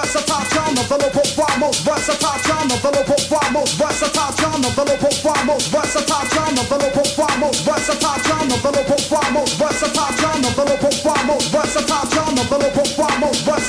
versatile drama, the local far versatile, versatile drama, the local far versatile, versatile drama, the local far versatile, versatile drama, the local far versatile, versatile drama, the local far versatile, versatile drama, the local far versatile, versatile drama, the local far most versatile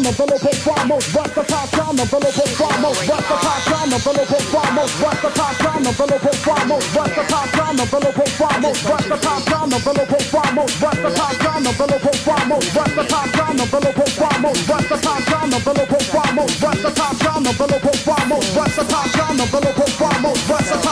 Rastafariano, Velocopamos, Rastafariano, Velocopamos, Rastafariano, Velocopamos, Rastafariano, Velocopamos, Rastafariano, Velocopamos, Rastafariano, Velocopamos, Rastafariano, Velocopamos, Rastafariano, Velocopamos, Rastafariano, Velocopamos, Rastafariano, Velocopamos, Rastafariano, Velocopamos, Rastafariano,